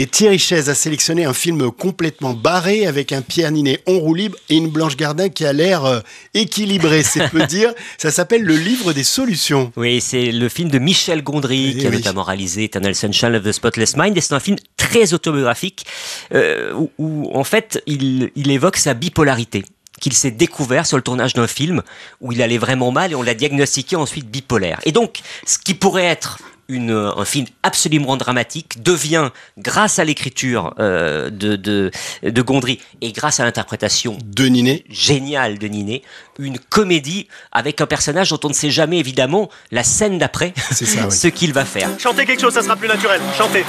Et Thierry Chaise a sélectionné un film complètement barré avec un Pierre Ninet en roue libre et une Blanche Gardin qui a l'air euh, équilibré, c'est peu dire. Ça s'appelle Le Livre des Solutions. Oui, c'est le film de Michel Gondry Eh qui a notamment réalisé Eternal Sunshine of the Spotless Mind. Et c'est un film très autobiographique euh, où, où, en fait il, il évoque sa bipolarité qu'il s'est découvert sur le tournage d'un film où il allait vraiment mal et on l'a diagnostiqué ensuite bipolaire. Et donc, ce qui pourrait être une, un film absolument dramatique devient, grâce à l'écriture euh, de, de, de Gondry et grâce à l'interprétation De Ninet. géniale de Ninet, une comédie avec un personnage dont on ne sait jamais évidemment la scène d'après C'est ça, oui. ce qu'il va faire. Chantez quelque chose, ça sera plus naturel. Chantez.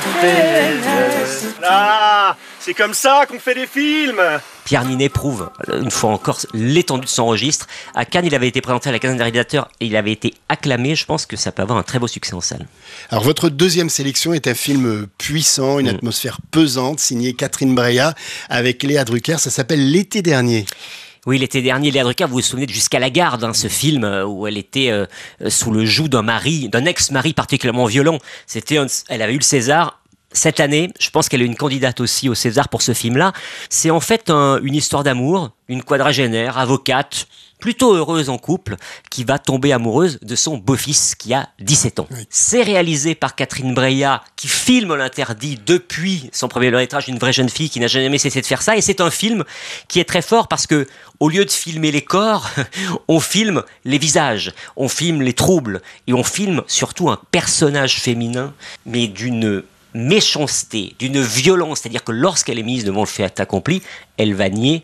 Là, c'est comme ça qu'on fait des films. Pierre Ninet prouve, euh, une fois encore, l'étendue de son registre. À Cannes, il avait été présenté à la quinzaine des réalisateurs et il avait été acclamé. Je pense que ça peut avoir un très beau succès en salle. Alors votre deuxième sélection est un film puissant, une Mm. atmosphère pesante, signé Catherine Breillat avec Léa Drucker. Ça s'appelle L'été dernier. Oui, l'été dernier, Léa Drucker, vous vous souvenez de Jusqu'à la garde, hein, ce film euh, où elle était euh, sous le joug d'un mari, d'un ex-mari particulièrement violent. C'était, elle avait eu le César. Cette année, je pense qu'elle est une candidate aussi au César pour ce film-là. C'est en fait un- une histoire d'amour, une quadragénaire, avocate, plutôt heureuse en couple, qui va tomber amoureuse de son beau-fils qui a 17 ans. C'est réalisé par Catherine Breillat, qui filme l'interdit depuis son premier long métrage, une vraie jeune fille qui n'a jamais cessé de faire ça. Et c'est un film qui est très fort parce que, au lieu de filmer les corps, on filme les visages, on filme les troubles et on filme surtout un personnage féminin, mais d'une méchanceté, d'une violence, c'est-à-dire que lorsqu'elle est mise devant le fait accompli, elle va nier,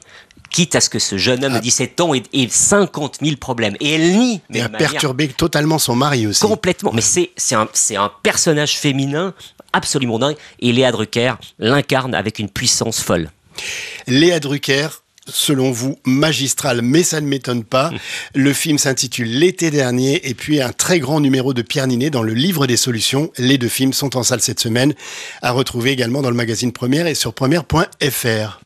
quitte à ce que ce jeune homme de 17 ans ait, ait 50 000 problèmes. Et elle nie, mais Et a perturbé totalement son mari aussi. complètement. Mais c'est un, c'est un personnage féminin absolument dingue. Et Léa Drucker l'incarne avec une puissance folle. Léa Drucker, selon vous, magistrale, mais ça ne m'étonne pas. Le film s'intitule L'été dernier et puis un très grand numéro de Pierre Ninet dans le livre des solutions. Les deux films sont en salle cette semaine, à retrouver également dans le magazine Première et sur première.fr.